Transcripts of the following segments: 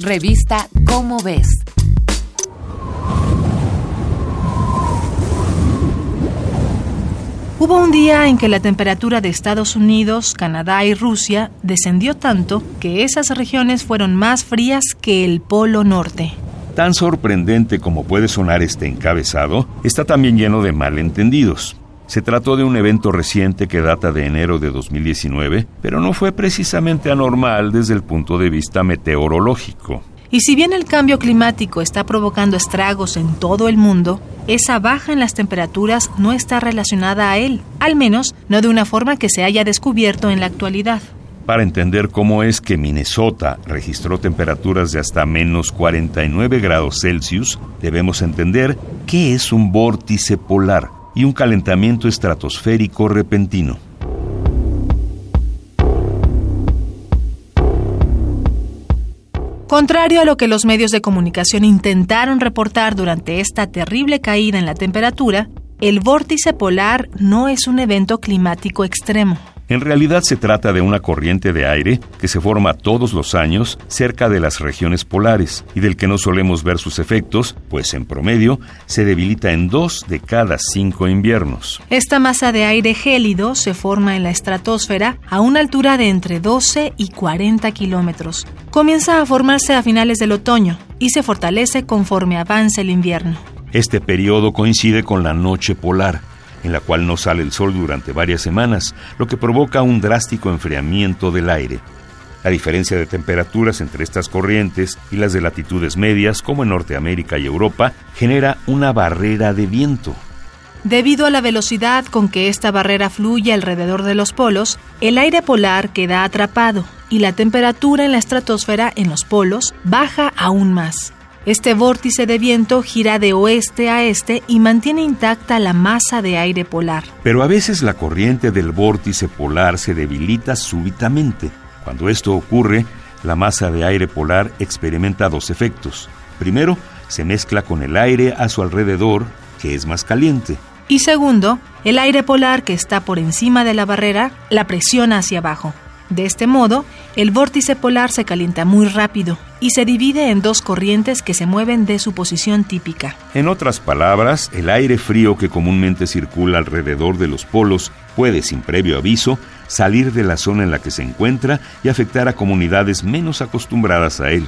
Revista Cómo ves. Hubo un día en que la temperatura de Estados Unidos, Canadá y Rusia descendió tanto que esas regiones fueron más frías que el Polo Norte. Tan sorprendente como puede sonar este encabezado, está también lleno de malentendidos. Se trató de un evento reciente que data de enero de 2019, pero no fue precisamente anormal desde el punto de vista meteorológico. Y si bien el cambio climático está provocando estragos en todo el mundo, esa baja en las temperaturas no está relacionada a él, al menos no de una forma que se haya descubierto en la actualidad. Para entender cómo es que Minnesota registró temperaturas de hasta menos 49 grados Celsius, debemos entender qué es un vórtice polar y un calentamiento estratosférico repentino. Contrario a lo que los medios de comunicación intentaron reportar durante esta terrible caída en la temperatura, el vórtice polar no es un evento climático extremo. En realidad se trata de una corriente de aire que se forma todos los años cerca de las regiones polares y del que no solemos ver sus efectos, pues en promedio se debilita en dos de cada cinco inviernos. Esta masa de aire gélido se forma en la estratosfera a una altura de entre 12 y 40 kilómetros. Comienza a formarse a finales del otoño y se fortalece conforme avanza el invierno. Este periodo coincide con la noche polar en la cual no sale el sol durante varias semanas, lo que provoca un drástico enfriamiento del aire. La diferencia de temperaturas entre estas corrientes y las de latitudes medias, como en Norteamérica y Europa, genera una barrera de viento. Debido a la velocidad con que esta barrera fluye alrededor de los polos, el aire polar queda atrapado y la temperatura en la estratosfera en los polos baja aún más. Este vórtice de viento gira de oeste a este y mantiene intacta la masa de aire polar. Pero a veces la corriente del vórtice polar se debilita súbitamente. Cuando esto ocurre, la masa de aire polar experimenta dos efectos. Primero, se mezcla con el aire a su alrededor, que es más caliente. Y segundo, el aire polar que está por encima de la barrera la presiona hacia abajo. De este modo, el vórtice polar se calienta muy rápido y se divide en dos corrientes que se mueven de su posición típica. En otras palabras, el aire frío que comúnmente circula alrededor de los polos puede, sin previo aviso, salir de la zona en la que se encuentra y afectar a comunidades menos acostumbradas a él.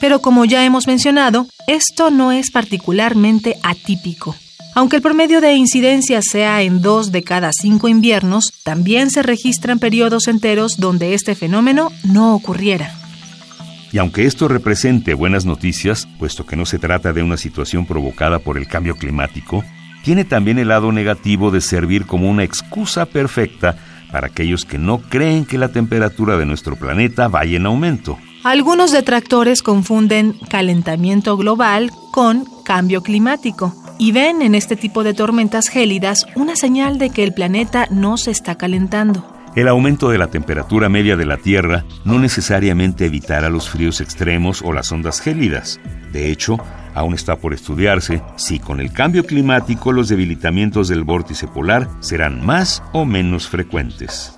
Pero como ya hemos mencionado, esto no es particularmente atípico. Aunque el promedio de incidencia sea en dos de cada cinco inviernos, también se registran periodos enteros donde este fenómeno no ocurriera. Y aunque esto represente buenas noticias, puesto que no se trata de una situación provocada por el cambio climático, tiene también el lado negativo de servir como una excusa perfecta para aquellos que no creen que la temperatura de nuestro planeta vaya en aumento. Algunos detractores confunden calentamiento global con cambio climático y ven en este tipo de tormentas gélidas una señal de que el planeta no se está calentando. El aumento de la temperatura media de la Tierra no necesariamente evitará los fríos extremos o las ondas gélidas. De hecho, aún está por estudiarse si con el cambio climático los debilitamientos del vórtice polar serán más o menos frecuentes.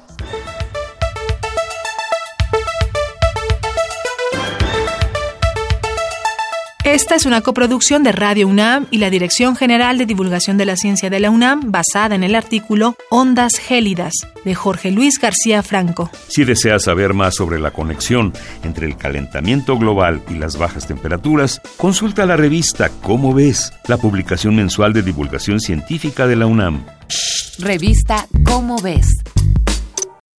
Esta es una coproducción de Radio UNAM y la Dirección General de Divulgación de la Ciencia de la UNAM basada en el artículo Ondas gélidas de Jorge Luis García Franco. Si deseas saber más sobre la conexión entre el calentamiento global y las bajas temperaturas, consulta la revista Cómo ves, la publicación mensual de divulgación científica de la UNAM. Revista Cómo ves.